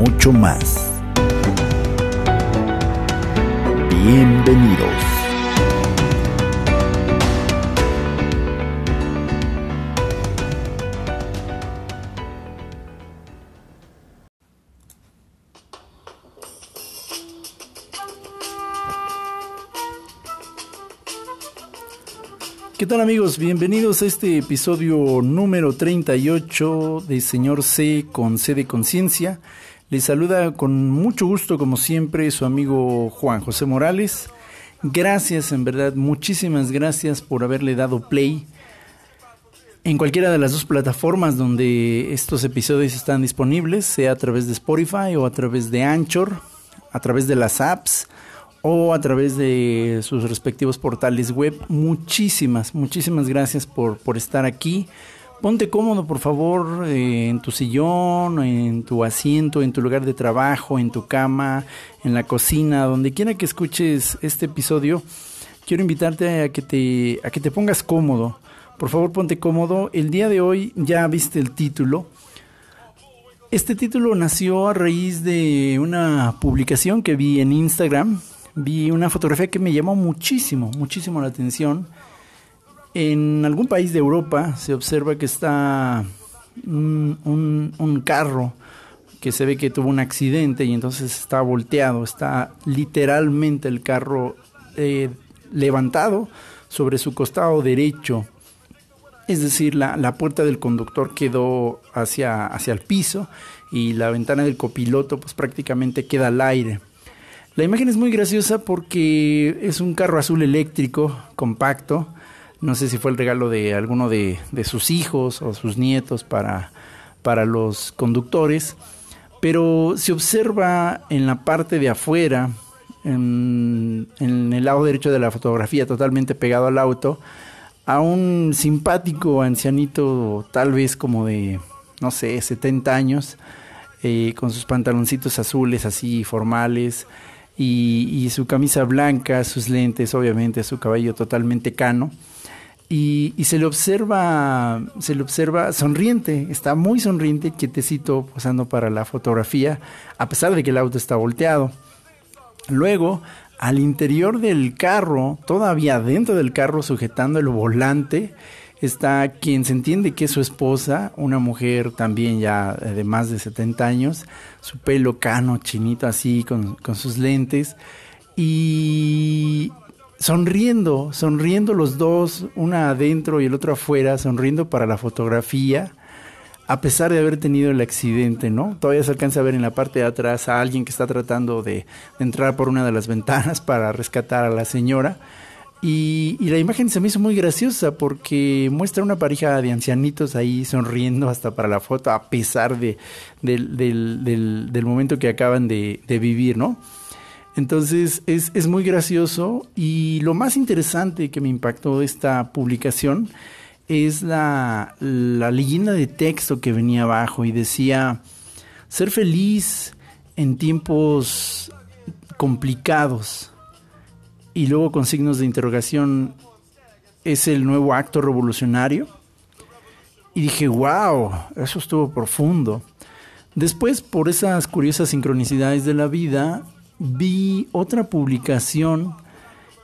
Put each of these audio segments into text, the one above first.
mucho más. Bienvenidos. ¿Qué tal amigos? Bienvenidos a este episodio número 38 de Señor C con C de Conciencia. Les saluda con mucho gusto, como siempre, su amigo Juan José Morales. Gracias, en verdad, muchísimas gracias por haberle dado play en cualquiera de las dos plataformas donde estos episodios están disponibles, sea a través de Spotify o a través de Anchor, a través de las apps o a través de sus respectivos portales web. Muchísimas, muchísimas gracias por, por estar aquí. Ponte cómodo, por favor, eh, en tu sillón, en tu asiento, en tu lugar de trabajo, en tu cama, en la cocina, donde quiera que escuches este episodio. Quiero invitarte a que te, a que te pongas cómodo. Por favor, ponte cómodo. El día de hoy ya viste el título. Este título nació a raíz de una publicación que vi en Instagram. Vi una fotografía que me llamó muchísimo, muchísimo la atención en algún país de Europa se observa que está un, carro que se ve que tuvo un accidente y entonces está volteado, está literalmente el carro eh, levantado sobre su costado derecho. Es decir, la, la, puerta del conductor quedó hacia, hacia el piso y la ventana del copiloto pues prácticamente queda al aire. La imagen es muy graciosa porque es un carro azul eléctrico compacto no sé si fue el regalo de alguno de, sus hijos o sus nietos para, para los conductores, pero se observa en la parte de afuera, en, el lado derecho de la fotografía, totalmente pegado al auto, a un simpático ancianito, tal vez como de, no sé, 70 años, eh, con sus pantaloncitos azules así formales y, su camisa blanca, sus lentes, obviamente, su cabello totalmente cano y, se le observa, se le observa sonriente, está muy sonriente, quietecito, posando para la fotografía, a pesar de que el auto está volteado. Luego, al interior del carro, todavía dentro del carro, sujetando el volante, está quien se entiende que es su esposa, una mujer también ya de más de 70 años, su pelo cano, chinito así, con, con sus lentes. Y, sonriendo, sonriendo los dos, una adentro y el otro afuera, sonriendo para la fotografía, a pesar de haber tenido el accidente, ¿no? Todavía se alcanza a ver en la parte de atrás a alguien que está tratando de, entrar por una de las ventanas para rescatar a la señora. Y, la imagen se me hizo muy graciosa porque muestra una pareja de ancianitos ahí sonriendo hasta para la foto, a pesar de, del, momento que acaban de, de vivir, ¿no? Entonces es, muy gracioso y lo más interesante que me impactó de esta publicación es la, la leyenda de texto que venía abajo y decía, ser feliz en tiempos complicados y luego con signos de interrogación es el nuevo acto revolucionario. Y dije, wow, eso estuvo profundo. Después, por esas curiosas sincronicidades de la vida, vi otra publicación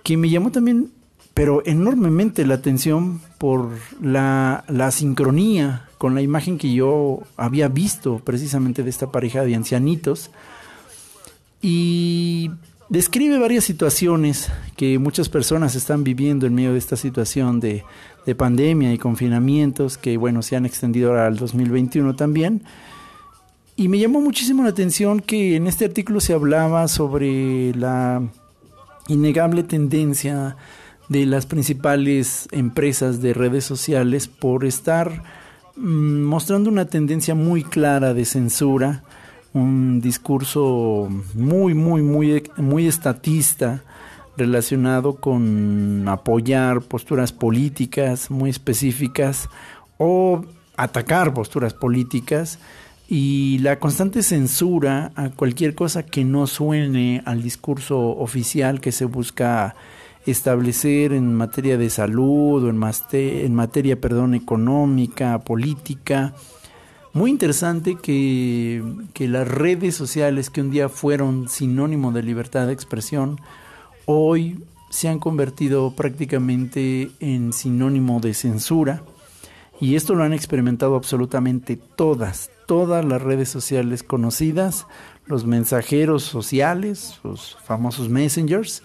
que me llamó también, pero enormemente la atención por la, la sincronía con la imagen que yo había visto precisamente de esta pareja de ancianitos. Y describe varias situaciones que muchas personas están viviendo en medio de esta situación de, de pandemia y confinamientos que, bueno, se han extendido ahora al 2021 también. Y me llamó muchísimo la atención que en este artículo se hablaba sobre la innegable tendencia de las principales empresas de redes sociales por estar mm, mostrando una tendencia muy clara de censura, un discurso muy, muy, muy, muy estatista relacionado con apoyar posturas políticas muy específicas o atacar posturas políticas y la constante censura a cualquier cosa que no suene al discurso oficial que se busca establecer en materia de salud o en, materia perdón, económica, política. Muy interesante que, que las redes sociales que un día fueron sinónimo de libertad de expresión, hoy se han convertido prácticamente en sinónimo de censura. Y esto lo han experimentado absolutamente todas, todas las redes sociales conocidas, los mensajeros sociales, los famosos messengers,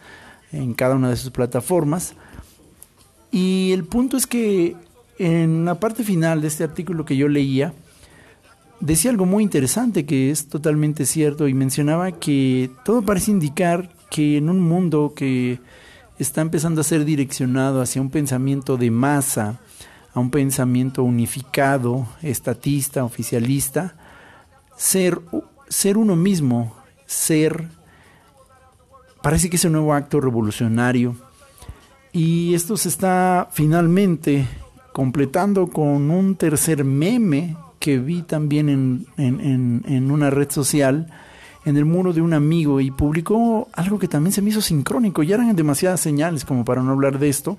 en cada una de sus plataformas. Y el punto es que en la parte final de este artículo que yo leía, decía algo muy interesante que es totalmente cierto y mencionaba que todo parece indicar que en un mundo que está empezando a ser direccionado hacia un pensamiento de masa, a un pensamiento unificado, estatista, oficialista, ser, ser uno mismo, ser, parece que es un nuevo acto revolucionario. Y esto se está finalmente completando con un tercer meme que vi también en, en, en, una red social, en el muro de un amigo, y publicó algo que también se me hizo sincrónico. Ya eran demasiadas señales como para no hablar de esto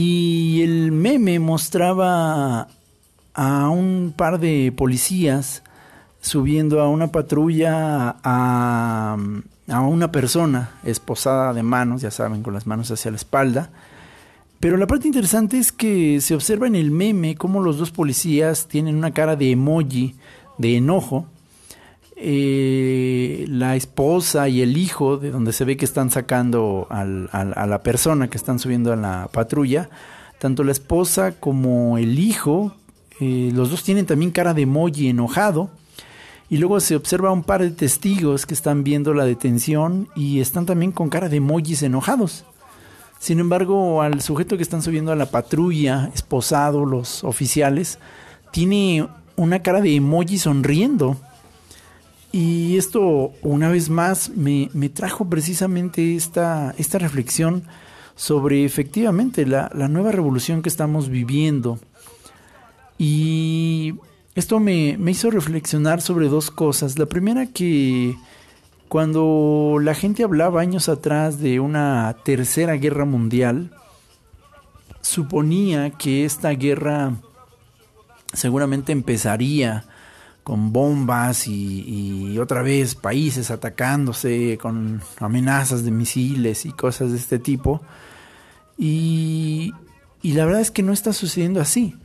y el meme mostraba a un par de policías subiendo a una patrulla a, a, una persona esposada de manos, ya saben, con las manos hacia la espalda. Pero la parte interesante es que se observa en el meme cómo los dos policías tienen una cara de emoji, de enojo, eh, la esposa y el hijo, de donde se ve que están sacando a la persona que están subiendo a la patrulla, tanto la esposa como el hijo, eh, los dos tienen también cara de emoji enojado. Y luego se observa un par de testigos que están viendo la detención y están también con cara de emojis enojados. Sin embargo, al sujeto que están subiendo a la patrulla, esposado, los oficiales, tiene una cara de emoji sonriendo. Y esto, una vez más, me, trajo precisamente esta, esta reflexión sobre efectivamente la, nueva revolución que estamos viviendo. Y esto me, me hizo reflexionar sobre dos cosas. La primera que cuando la gente hablaba años atrás de una tercera guerra mundial, suponía que esta guerra seguramente empezaría con bombas y, otra vez países atacándose con amenazas de misiles y cosas de este tipo. Y, la verdad es que no está sucediendo así.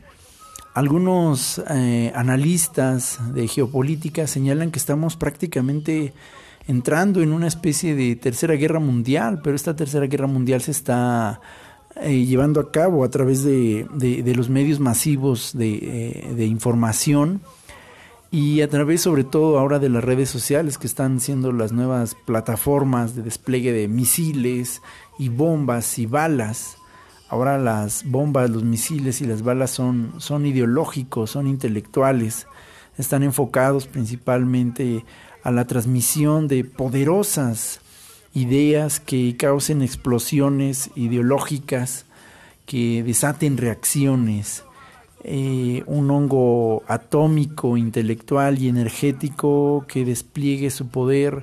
Algunos eh, analistas de geopolítica señalan que estamos prácticamente entrando en una especie de tercera guerra mundial, pero esta tercera guerra mundial se está eh, llevando a cabo a través de, los medios masivos de, eh, de información y a través sobre todo ahora de las redes sociales que están siendo las nuevas plataformas de despliegue de misiles y bombas y balas. Ahora las bombas, los misiles y las balas son, son ideológicos, son intelectuales, están enfocados principalmente a la transmisión de poderosas ideas que causen explosiones ideológicas, que desaten reacciones eh, un hongo atómico, intelectual y energético que despliegue su poder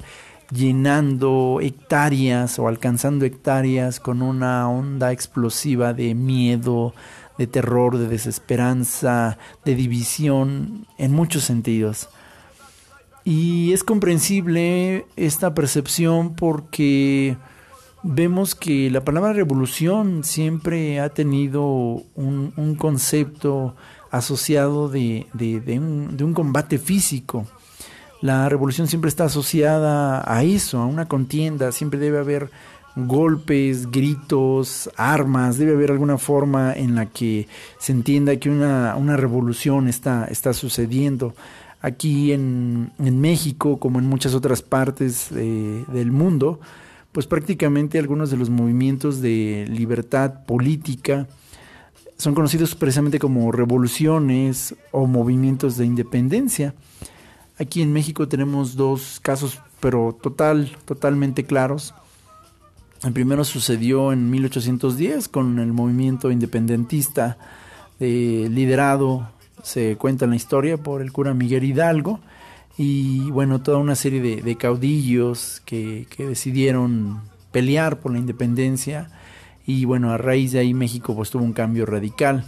llenando hectáreas o alcanzando hectáreas con una onda explosiva de miedo, de terror, de desesperanza, de división, en muchos sentidos. Y es comprensible esta percepción porque vemos que la palabra revolución siempre ha tenido un, concepto asociado de, un, de, un, combate físico. La revolución siempre está asociada a eso, a una contienda, siempre debe haber golpes, gritos, armas, debe haber alguna forma en la que se entienda que una, una revolución está, está sucediendo. Aquí en, en, México, como en muchas otras partes del mundo, pues prácticamente algunos de los movimientos de libertad política son conocidos precisamente como revoluciones o movimientos de independencia. Aquí en México tenemos dos casos, pero total, totalmente claros. El primero sucedió en 1810 con el movimiento independentista eh, liderado, se cuenta en la historia, por el cura Miguel Hidalgo y bueno, toda una serie de, caudillos que, decidieron pelear por la independencia y bueno, a raíz de ahí México pues tuvo un cambio radical.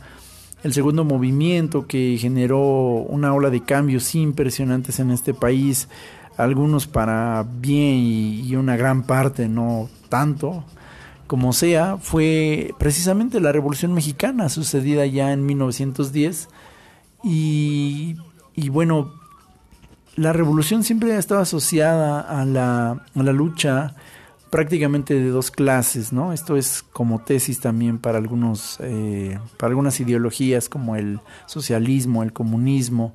El segundo movimiento que generó una ola de cambios impresionantes en este país, algunos para bien y, una gran parte no tanto, como sea, fue precisamente la Revolución Mexicana sucedida ya en 1910 y, y bueno, la revolución siempre ha estado asociada a la, a la lucha prácticamente de dos clases, ¿no? Esto es como tesis también para algunos, eh, para algunas ideologías como el socialismo, el comunismo,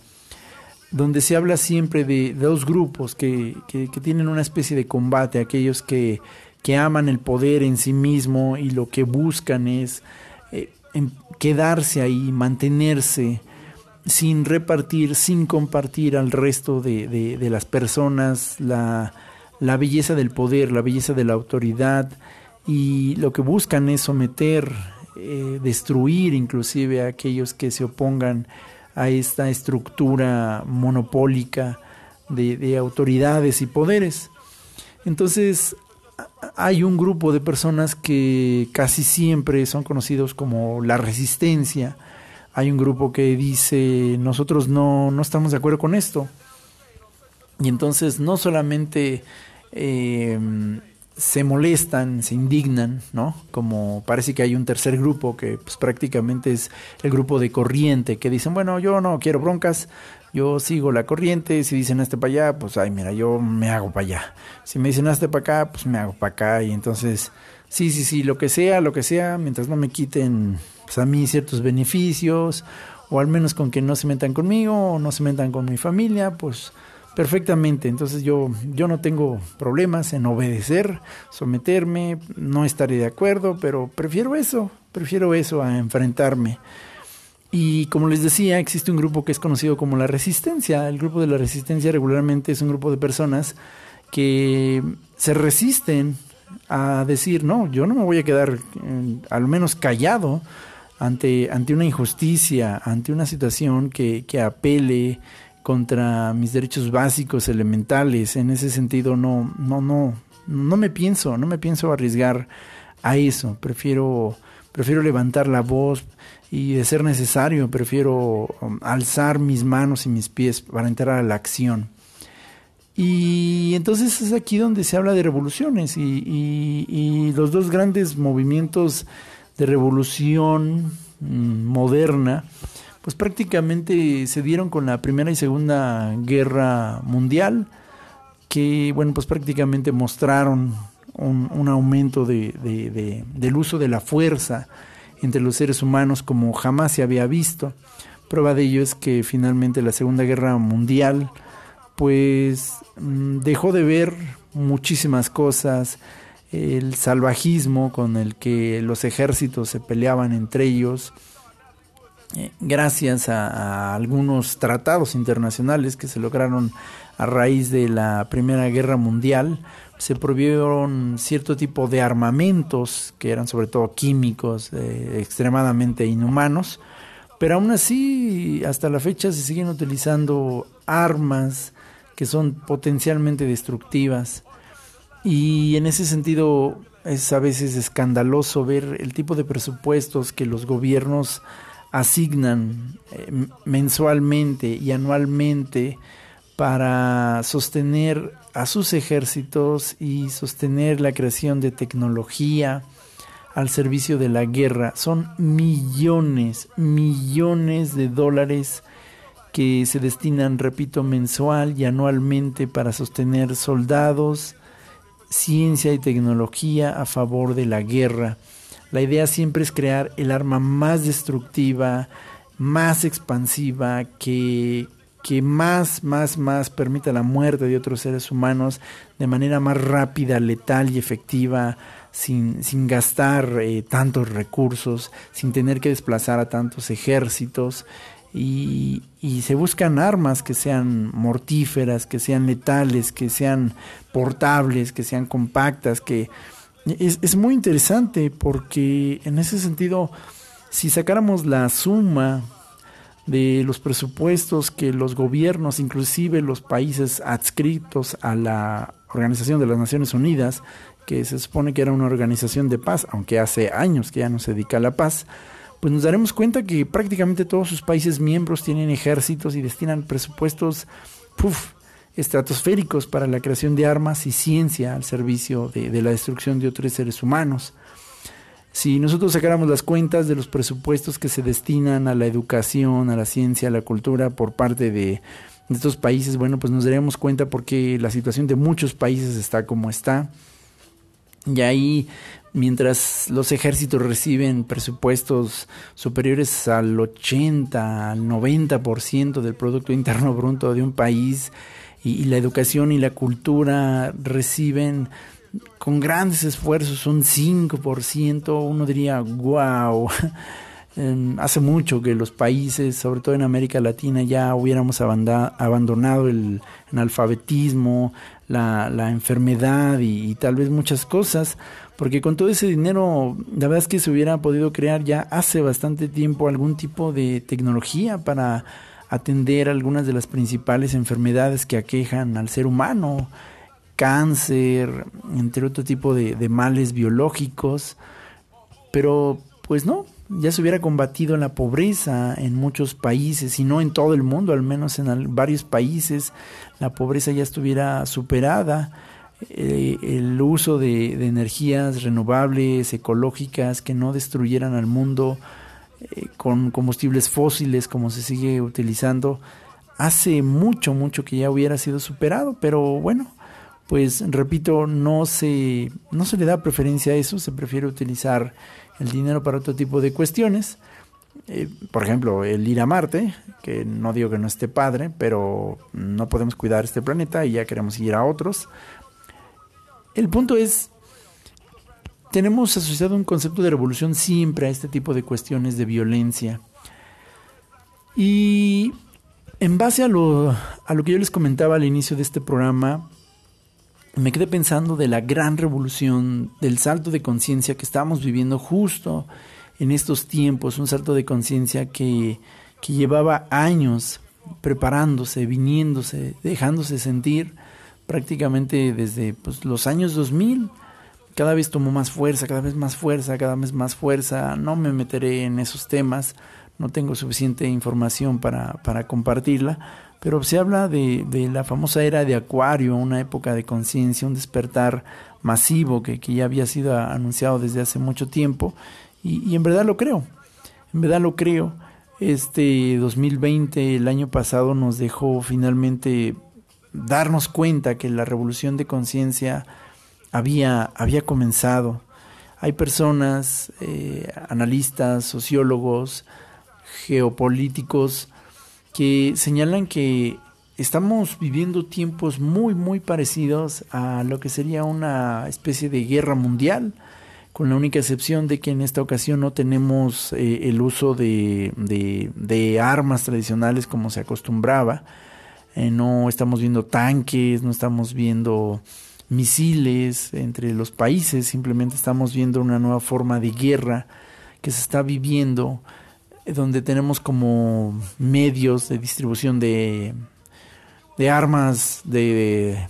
donde se habla siempre de, dos grupos que, que, tienen una especie de combate, aquellos que, que, aman el poder en sí mismo y lo que buscan es eh, quedarse ahí, mantenerse sin repartir, sin compartir al resto de, de las personas la la belleza del poder, la belleza de la autoridad y lo que buscan es someter, eh, destruir inclusive a aquellos que se opongan a esta estructura monopólica de, de autoridades y poderes. Entonces hay un grupo de personas que casi siempre son conocidos como la resistencia. Hay un grupo que dice nosotros no, no estamos de acuerdo con esto. Y entonces no solamente eh, se molestan, se indignan, ¿no? Como parece que hay un tercer grupo que pues, prácticamente es el grupo de corriente, que dicen, bueno, yo no quiero broncas, yo sigo la corriente, si dicen este para allá, pues ay, mira, yo me hago para allá. Si me dicen este para acá, pues me hago para acá. Y entonces, sí, sí, sí, lo que sea, lo que sea, mientras no me quiten pues, a mí ciertos beneficios, o al menos con que no se metan conmigo, o no se metan con mi familia, pues perfectamente. Entonces yo, yo no tengo problemas en obedecer, someterme, no estaré de acuerdo, pero prefiero eso, prefiero eso a enfrentarme. Y como les decía, existe un grupo que es conocido como la resistencia. El grupo de la resistencia regularmente es un grupo de personas que se resisten a decir, no, yo no me voy a quedar eh, al menos callado ante, ante una injusticia, ante una situación que, que apele contra mis derechos básicos elementales. En ese sentido no no no no me pienso, no me pienso arriesgar a eso. Prefiero prefiero levantar la voz y de ser necesario prefiero um, alzar mis manos y mis pies para entrar a la acción. Y entonces es aquí donde se habla de revoluciones y, y los dos grandes movimientos de revolución mm, moderna pues prácticamente se dieron con la Primera y Segunda Guerra Mundial, que bueno, pues prácticamente mostraron un, aumento de, del uso de la fuerza entre los seres humanos como jamás se había visto. Prueba de ello es que finalmente la Segunda Guerra Mundial pues mm, dejó de ver muchísimas cosas, el salvajismo con el que los ejércitos se peleaban entre ellos, eh, gracias a, algunos tratados internacionales que se lograron a raíz de la Primera Guerra Mundial, se prohibieron cierto tipo de armamentos que eran sobre todo químicos eh, extremadamente inhumanos, pero aún así hasta la fecha se siguen utilizando armas que son potencialmente destructivas y en ese sentido es a veces escandaloso ver el tipo de presupuestos que los gobiernos asignan eh, mensualmente y anualmente para sostener a sus ejércitos y sostener la creación de tecnología al servicio de la guerra. Son millones, millones de dólares que se destinan, repito, mensual y anualmente para sostener soldados, ciencia y tecnología a favor de la guerra. La idea siempre es crear el arma más destructiva, más expansiva, que, que más, más, más permita la muerte de otros seres humanos de manera más rápida, letal y efectiva, sin, sin gastar eh, tantos recursos, sin tener que desplazar a tantos ejércitos. Y, se buscan armas que sean mortíferas, que sean letales, que sean portables, que sean compactas, que es, es muy interesante porque en ese sentido, si sacáramos la suma de los presupuestos que los gobiernos, inclusive los países adscritos a la Organización de las Naciones Unidas, que se supone que era una organización de paz, aunque hace años que ya no se dedica a la paz, pues nos daremos cuenta que prácticamente todos sus países miembros tienen ejércitos y destinan presupuestos estratosféricos para la creación de armas y ciencia al servicio de, de la destrucción de otros seres humanos. Si nosotros sacáramos las cuentas de los presupuestos que se destinan a la educación, a la ciencia, a la cultura por parte de, estos países, bueno, pues nos daríamos cuenta porque la situación de muchos países está como está. Y ahí mientras los ejércitos reciben presupuestos superiores al 80, al 90% del Producto Interno Bruto de un país, y, la educación y la cultura reciben con grandes esfuerzos un 5%, uno diría, wow. Em, hace mucho que los países, sobre todo en América Latina, ya hubiéramos abandonado el analfabetismo, la, la enfermedad y, tal vez muchas cosas, porque con todo ese dinero, la verdad es que se hubiera podido crear ya hace bastante tiempo algún tipo de tecnología para atender algunas de las principales enfermedades que aquejan al ser humano, cáncer, entre otro tipo de, de males biológicos, pero pues no, ya se hubiera combatido la pobreza en muchos países y no en todo el mundo, al menos en varios países la pobreza ya estuviera superada. Eh, el uso de, energías renovables, ecológicas, que no destruyeran al mundo eh, con combustibles fósiles como se sigue utilizando, hace mucho, mucho que ya hubiera sido superado, pero bueno, pues repito, no se, no se le da preferencia a eso, se prefiere utilizar el dinero para otro tipo de cuestiones. Eh, por ejemplo, el ir a Marte, que no digo que no esté padre, pero no podemos cuidar este planeta y ya queremos ir a otros. El punto es, tenemos asociado un concepto de revolución siempre a este tipo de cuestiones de violencia. Y en base a lo, a lo que yo les comentaba al inicio de este programa, me quedé pensando de la gran revolución, del salto de conciencia que estamos viviendo justo en estos tiempos, un salto de conciencia que, que llevaba años preparándose, viniéndose, dejándose sentir prácticamente desde pues, los años 2000. Cada vez tomó más fuerza, cada vez más fuerza, cada vez más fuerza. No me meteré en esos temas, no tengo suficiente información para, para compartirla, pero se habla de, de, la famosa era de Acuario, una época de conciencia, un despertar masivo que, que, ya había sido anunciado desde hace mucho tiempo y, y, en verdad lo creo, en verdad lo creo. Este 2020, el año pasado, nos dejó finalmente darnos cuenta que la revolución de conciencia había, había comenzado. Hay personas, eh, analistas, sociólogos, geopolíticos, que señalan que estamos viviendo tiempos muy, muy parecidos a lo que sería una especie de guerra mundial, con la única excepción de que en esta ocasión no tenemos eh, el uso de, de, armas tradicionales como se acostumbraba, eh, no estamos viendo tanques, no estamos viendo misiles entre los países, simplemente estamos viendo una nueva forma de guerra que se está viviendo donde tenemos como medios de distribución de, de armas de,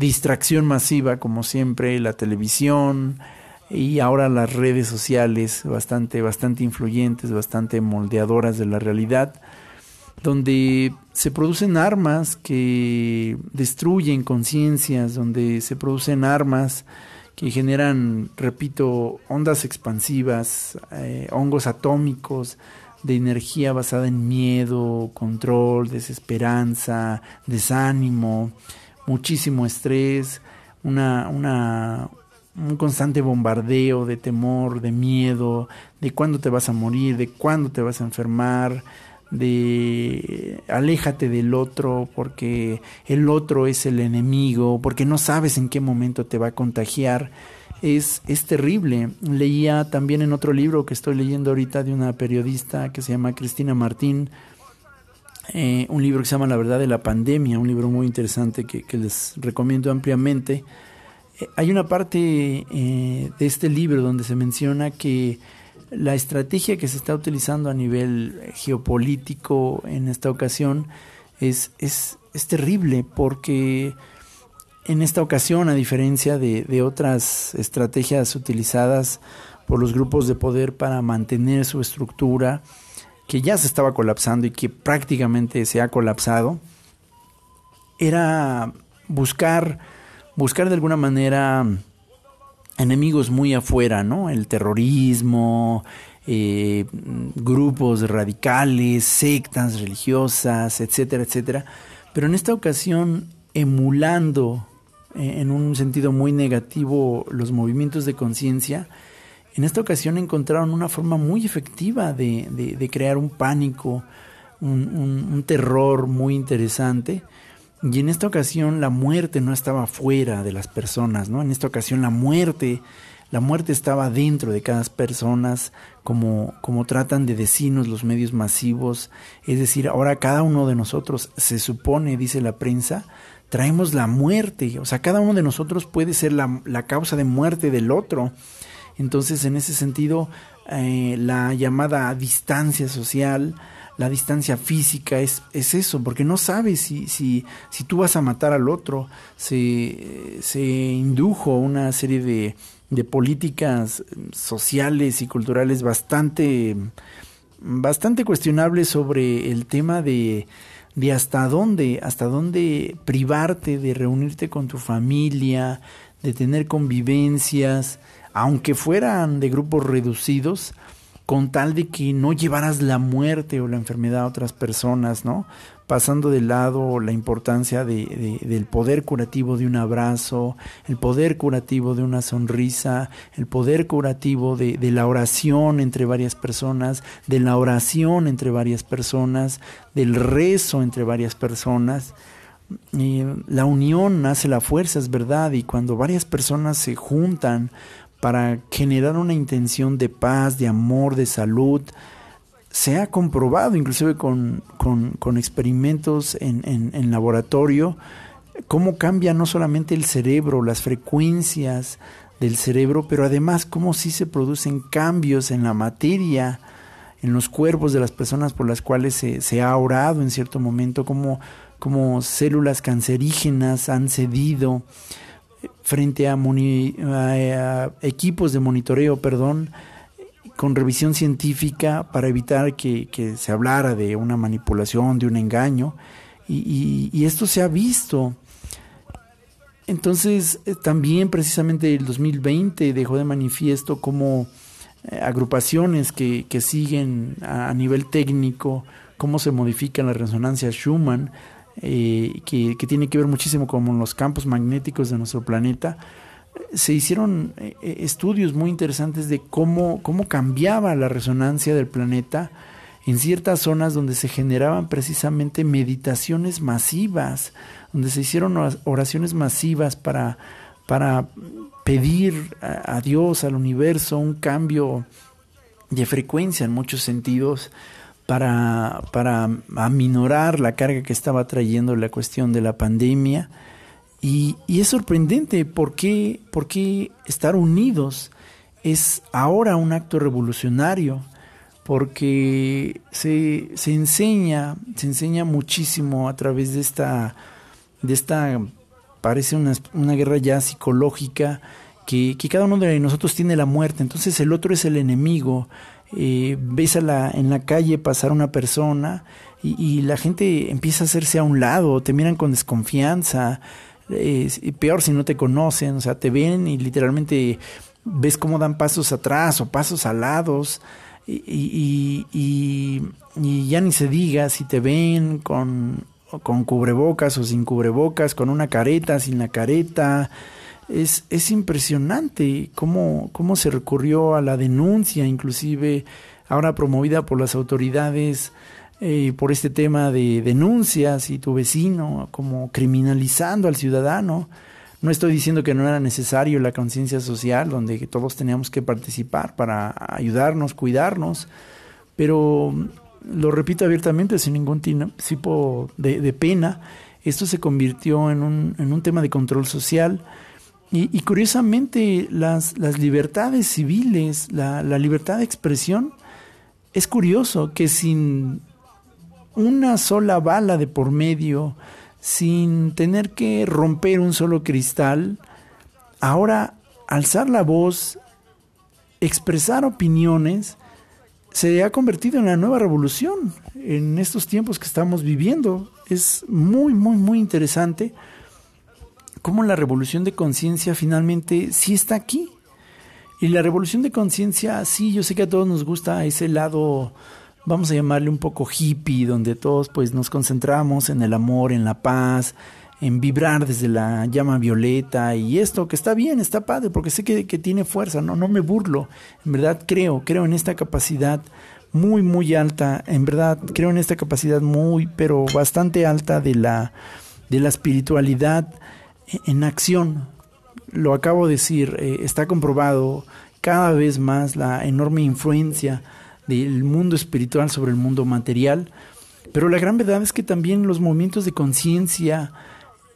distracción masiva, como siempre, la televisión y ahora las redes sociales bastante, bastante influyentes, bastante moldeadoras de la realidad, donde se producen armas que destruyen conciencias, donde se producen armas que generan, repito, ondas expansivas, eh, hongos atómicos de energía basada en miedo, control, desesperanza, desánimo, muchísimo estrés, una, una, un constante bombardeo de temor, de miedo, de cuándo te vas a morir, de cuándo te vas a enfermar, de aléjate del otro porque el otro es el enemigo, porque no sabes en qué momento te va a contagiar. es, es terrible. Leía también en otro libro que estoy leyendo ahorita de una periodista que se llama Cristina Martín, eh, un libro que se llama La verdad de la pandemia, un libro muy interesante que, les recomiendo ampliamente. Eh, hay una parte eh, de este libro donde se menciona que la estrategia que se está utilizando a nivel geopolítico en esta ocasión es, es, es terrible porque en esta ocasión, a diferencia de, de, otras estrategias utilizadas por los grupos de poder para mantener su estructura, que ya se estaba colapsando y que prácticamente se ha colapsado, era buscar, buscar de alguna manera enemigos muy afuera, ¿no? El terrorismo, eh, grupos radicales, sectas religiosas, etcétera, etcétera. Pero en esta ocasión, emulando eh, en un sentido muy negativo los movimientos de conciencia, en esta ocasión encontraron una forma muy efectiva de, crear un pánico, un, terror muy interesante. Y en esta ocasión la muerte no estaba fuera de las personas, ¿no? En esta ocasión la muerte, la muerte estaba dentro de cada persona, como, como tratan de decirnos los medios masivos. Es decir, ahora cada uno de nosotros, se supone, dice la prensa, traemos la muerte. O sea, cada uno de nosotros puede ser la, la causa de muerte del otro. Entonces, en ese sentido, eh, la llamada distancia social, la distancia física es, es eso, porque no sabes si, si, si tú vas a matar al otro. Se, se indujo una serie de, de políticas sociales y culturales bastante, bastante cuestionables sobre el tema de, de hasta dónde, hasta dónde privarte de reunirte con tu familia, de tener convivencias, aunque fueran de grupos reducidos, con tal de que no llevaras la muerte o la enfermedad a otras personas, ¿no? Pasando de lado la importancia de, del poder curativo de un abrazo, el poder curativo de una sonrisa, el poder curativo de, de la oración entre varias personas, de la oración entre varias personas, del rezo entre varias personas. Y la unión hace la fuerza, es verdad, y cuando varias personas se juntan para generar una intención de paz, de amor, de salud. Se ha comprobado, inclusive con, con, experimentos en, en, laboratorio, cómo cambia no solamente el cerebro, las frecuencias del cerebro, pero además cómo sí se producen cambios en la materia, en los cuerpos de las personas por las cuales se, se ha orado en cierto momento, cómo, cómo células cancerígenas han cedido frente a, equipos de monitoreo, perdón, con revisión científica para evitar que, se hablara de una manipulación, de un engaño, y, esto se ha visto. Entonces, eh, también precisamente el 2020 dejó de manifiesto como eh, agrupaciones que, siguen a, a, nivel técnico cómo se modifica la resonancia Schumann, eh, que, tiene que ver muchísimo con los campos magnéticos de nuestro planeta, se hicieron eh, estudios muy interesantes de cómo, cómo cambiaba la resonancia del planeta en ciertas zonas donde se generaban precisamente meditaciones masivas, donde se hicieron oraciones masivas para, para pedir a Dios, al universo, un cambio de frecuencia en muchos sentidos para, para aminorar la carga que estaba trayendo la cuestión de la pandemia. Y, es sorprendente por qué estar unidos es ahora un acto revolucionario, porque se, se, enseña, se enseña muchísimo a través de esta, de esta parece una, una guerra ya psicológica, que, que, cada uno de nosotros tiene la muerte, entonces el otro es el enemigo, eh, ves a la, en la calle pasar una persona y, la gente empieza a hacerse a un lado, te miran con desconfianza, y peor si no te conocen, o sea, te ven y literalmente ves cómo dan pasos atrás o pasos al lados. Y, y, ya ni se diga si te ven con, con cubrebocas o sin cubrebocas, con una careta, sin la careta, es, es impresionante cómo, cómo se recurrió a la denuncia, inclusive ahora promovida por las autoridades eh, por este tema de denuncias y tu vecino, como criminalizando al ciudadano. No estoy diciendo que no era necesario la conciencia social, donde todos teníamos que participar para ayudarnos, cuidarnos, pero lo repito abiertamente, sin ningún tipo de, pena, esto se convirtió en un, en un tema de control social. Y, curiosamente, las, las, libertades civiles, la, libertad de expresión, es curioso que sin una sola bala de por medio, sin tener que romper un solo cristal, ahora alzar la voz, expresar opiniones, se ha convertido en la nueva revolución en estos tiempos que estamos viviendo. Es muy, muy, muy interesante cómo la revolución de conciencia finalmente sí está aquí. Y la revolución de conciencia, sí, yo sé que a todos nos gusta ese lado vamos a llamarle un poco hippie, donde todos pues nos concentramos en el amor, en la paz, en vibrar desde la llama violeta y esto que está bien, está padre, porque sé que, que tiene fuerza, no, no me burlo, en verdad creo, creo en esta capacidad muy, muy alta, en verdad creo en esta capacidad muy, pero bastante alta de la, de la espiritualidad en acción. Lo acabo de decir, eh, está comprobado cada vez más la enorme influencia del mundo espiritual sobre el mundo material, pero la gran verdad es que también los movimientos de conciencia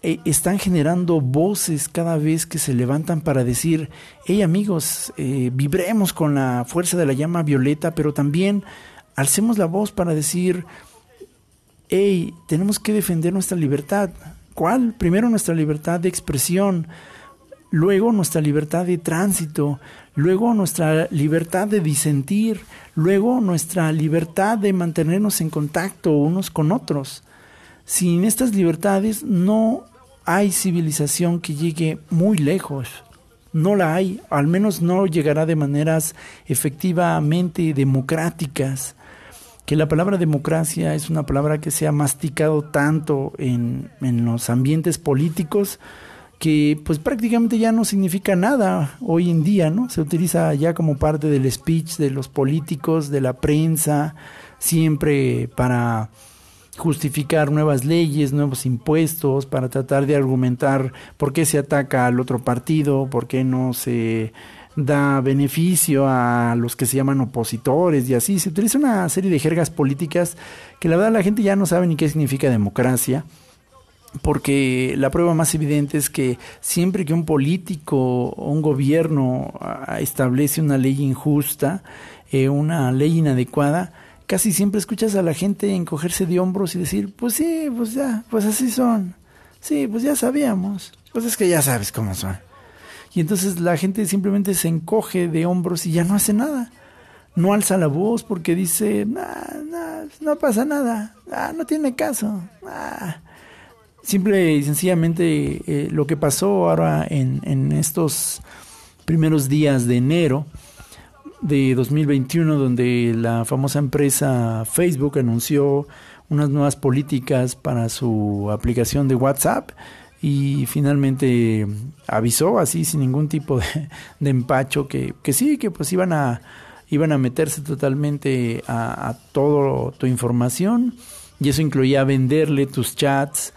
eh, están generando voces cada vez que se levantan para decir, hey amigos, eh, vibremos con la fuerza de la llama violeta, pero también alcemos la voz para decir, hey, tenemos que defender nuestra libertad. ¿Cuál? Primero nuestra libertad de expresión, luego nuestra libertad de tránsito, luego nuestra libertad de disentir, luego nuestra libertad de mantenernos en contacto unos con otros. Sin estas libertades no hay civilización que llegue muy lejos. No la hay, al menos no llegará de maneras efectivamente democráticas. Que la palabra democracia es una palabra que se ha masticado tanto en, en los ambientes políticos, que pues prácticamente ya no significa nada hoy en día, ¿no? Se utiliza ya como parte del speech de los políticos, de la prensa, siempre para justificar nuevas leyes, nuevos impuestos, para tratar de argumentar por qué se ataca al otro partido, por qué no se da beneficio a los que se llaman opositores y así. Se utiliza una serie de jergas políticas que la verdad la gente ya no sabe ni qué significa democracia porque la prueba más evidente es que siempre que un político o un gobierno ah, establece una ley injusta, eh, una ley inadecuada, casi siempre escuchas a la gente encogerse de hombros y decir, pues sí, pues ya, pues así son, sí, pues ya sabíamos, pues es que ya sabes cómo son. Y entonces la gente simplemente se encoge de hombros y ya no hace nada. No alza la voz porque dice, no pasa nada, ah, no tiene caso. Ah, Simple y sencillamente eh, lo que pasó ahora en, en, estos primeros días de enero de 2021, donde la famosa empresa Facebook anunció unas nuevas políticas para su aplicación de WhatsApp y finalmente avisó así sin ningún tipo de, empacho que, que, sí, que pues iban a, iban a meterse totalmente a, a toda tu información. Y eso incluía venderle tus chats,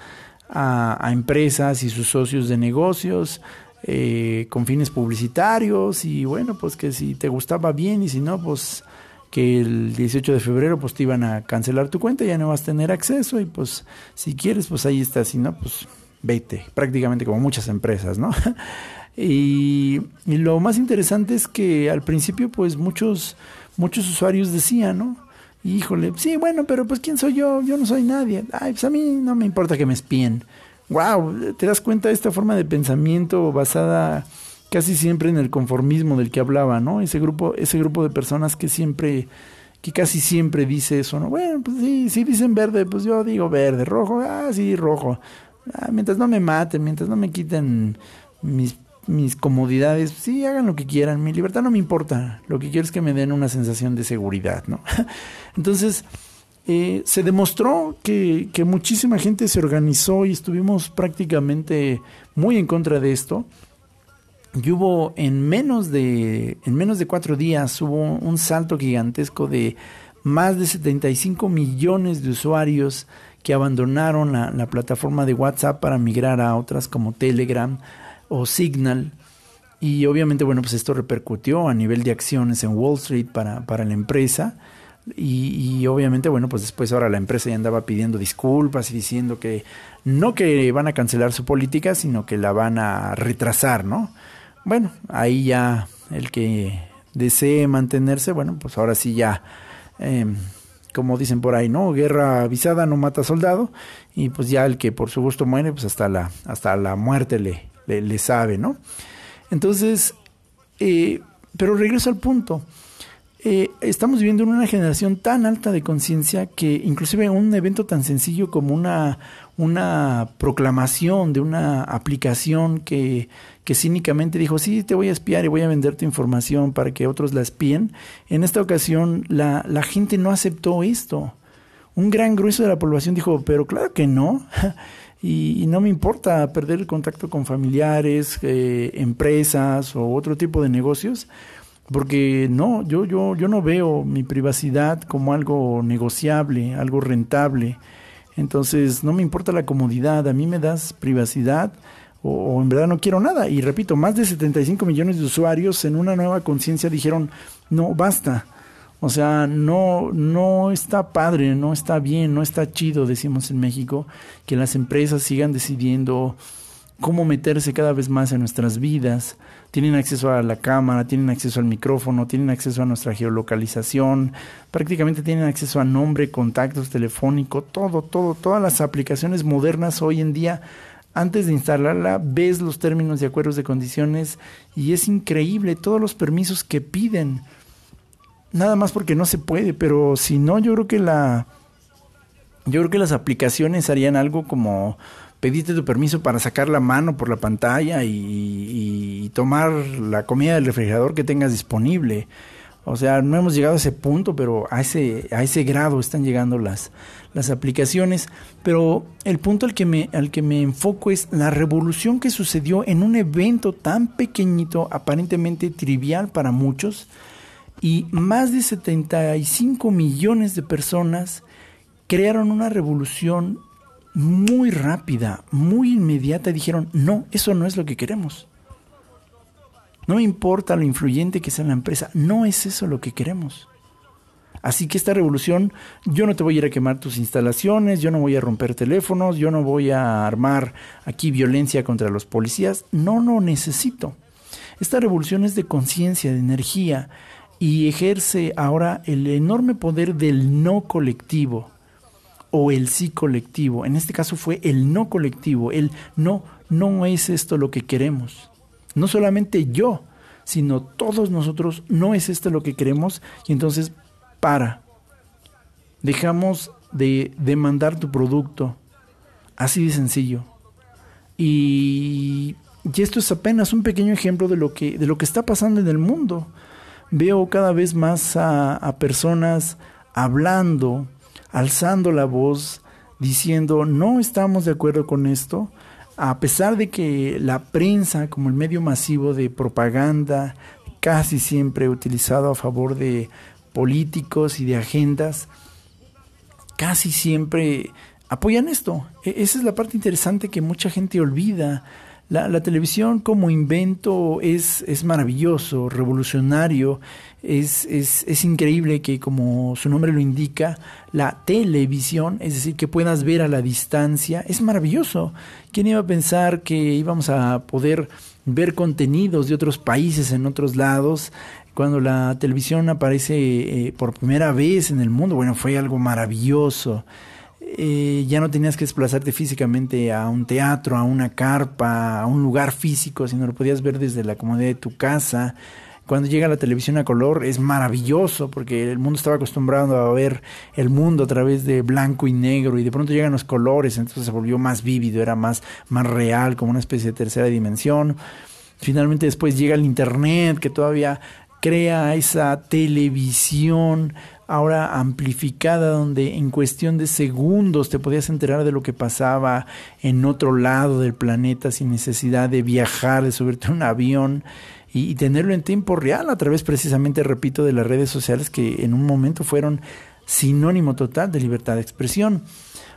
a, empresas y sus socios de negocios eh, con fines publicitarios. Y bueno, pues que si te gustaba bien y si no, pues que el 18 de febrero pues te iban a cancelar tu cuenta, ya no vas a tener acceso. Y pues si quieres pues ahí está, si no pues vete, prácticamente como muchas empresas, ¿no? y, lo más interesante es que al principio pues muchos, muchos usuarios decían, ¿no? Híjole, sí, bueno, pero pues ¿quién soy yo? Yo no soy nadie. Ay, pues a mí no me importa que me espíen. Wow, ¿te das cuenta de esta forma de pensamiento basada casi siempre en el conformismo del que hablaba, ¿no? Ese grupo, ese grupo de personas que siempre, que casi siempre dice eso, ¿no? Bueno, pues sí, si dicen verde, pues yo digo verde, rojo, ah, sí, rojo. Ah, mientras no me maten, mientras no me quiten mis comodidades, sí, hagan lo que quieran, mi libertad no me importa, lo que quiero es que me den una sensación de seguridad, ¿no? Entonces, eh, se demostró que, que, muchísima gente se organizó y estuvimos prácticamente muy en contra de esto. Y hubo en menos de, en menos de cuatro días, hubo un salto gigantesco de más de 75 millones de usuarios que abandonaron la, la plataforma de WhatsApp para migrar a otras como Telegram, o Signal. Y obviamente, bueno, pues esto repercutió a nivel de acciones en Wall Street para, para la empresa. Y, obviamente, bueno, pues después ahora la empresa ya andaba pidiendo disculpas y diciendo que no que van a cancelar su política, sino que la van a retrasar, ¿no? Bueno, ahí ya el que desee mantenerse, bueno, pues ahora sí ya, eh, como dicen por ahí, ¿no? Guerra avisada no mata soldado, y pues ya el que por su gusto muere, pues hasta la, hasta la muerte le, le, sabe, ¿no? Entonces, eh, pero regreso al punto. Eh, estamos viviendo en una generación tan alta de conciencia que inclusive un evento tan sencillo como una, una proclamación de una aplicación que, que cínicamente dijo, sí, te voy a espiar y voy a vender tu información para que otros la espíen, en esta ocasión la, la gente no aceptó esto. Un gran grueso de la población dijo, pero claro que no. Y, no me importa perder el contacto con familiares, eh, empresas o otro tipo de negocios, porque no, yo, yo, yo no veo mi privacidad como algo negociable, algo rentable. Entonces, no me importa la comodidad, a mí me das privacidad o, en verdad no quiero nada. Y repito, más de 75 millones de usuarios en una nueva conciencia dijeron, no, basta. O sea, no, no está padre, no está bien, no está chido, decimos en México, que las empresas sigan decidiendo cómo meterse cada vez más en nuestras vidas. Tienen acceso a la cámara, tienen acceso al micrófono, tienen acceso a nuestra geolocalización, prácticamente tienen acceso a nombre, contactos telefónico, todo, todo, todas las aplicaciones modernas hoy en día. Antes de instalarla, ves los términos y acuerdos de condiciones y es increíble todos los permisos que piden. Nada más porque no se puede, pero si no, yo creo que la, yo creo que las aplicaciones harían algo como pedirte tu permiso para sacar la mano por la pantalla y, tomar la comida del refrigerador que tengas disponible. O sea, no hemos llegado a ese punto, pero a ese, a ese grado están llegando las, las aplicaciones. Pero el punto al que, me, al que me enfoco es la revolución que sucedió en un evento tan pequeñito, aparentemente trivial para muchos, y más de 75 millones de personas crearon una revolución muy rápida, muy inmediata, dijeron, no, eso no es lo que queremos. No me importa lo influyente que sea la empresa, no es eso lo que queremos. Así que esta revolución, yo no te voy a ir a quemar tus instalaciones, yo no voy a romper teléfonos, yo no voy a armar aquí violencia contra los policías, no lo necesito. Esta revolución es de conciencia, de energía, y ejerce ahora el enorme poder del no colectivo o el sí colectivo. En este caso fue el no colectivo, el no, no es esto lo que queremos. No solamente yo, sino todos nosotros, no es esto lo que queremos y entonces para. Dejamos de demandar tu producto. Así de sencillo. Y, y esto es apenas un pequeño ejemplo de lo que, de lo que está pasando en el mundo. Veo cada vez más a, a personas hablando alzando la voz, diciendo no estamos de acuerdo con esto, a pesar de que la prensa como el medio masivo de propaganda casi siempre utilizado a favor de políticos y de agendas, casi siempre apoyan esto. E-, esa es la parte interesante que mucha gente olvida. La, la, televisión como invento es, es maravilloso, revolucionario, es, es, es, increíble que como su nombre lo indica, la televisión, es decir, que puedas ver a la distancia, es maravilloso. ¿Quién iba a pensar que íbamos a poder ver contenidos de otros países en otros lados? Cuando la televisión aparece eh, por primera vez en el mundo, bueno, fue algo maravilloso. Eh, ya no tenías que desplazarte físicamente a un teatro, a una carpa, a un lugar físico, sino lo podías ver desde la comodidad de tu casa. Cuando llega la televisión a color es maravilloso porque el mundo estaba acostumbrado a ver el mundo a través de blanco y negro y de pronto llegan los colores, entonces se volvió más vívido, era más, más real, como una especie de tercera dimensión. Finalmente después llega el Internet que todavía crea esa televisión ahora amplificada donde en cuestión de segundos te podías enterar de lo que pasaba en otro lado del planeta sin necesidad de viajar, de subirte a un avión y, tenerlo en tiempo real a través precisamente, repito, de las redes sociales que en un momento fueron sinónimo total de libertad de expresión.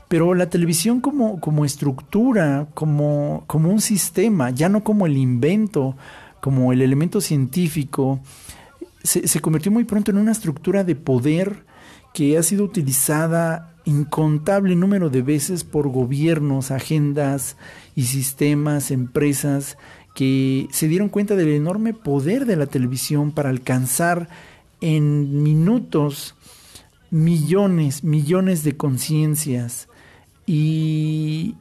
Pero la televisión como, como estructura, como, como un sistema, ya no como el invento, como el elemento científico, se, convirtió muy pronto en una estructura de poder que ha sido utilizada incontable número de veces por gobiernos, agendas y sistemas, empresas que se dieron cuenta del enorme poder de la televisión para alcanzar en minutos millones, millones de conciencias. Y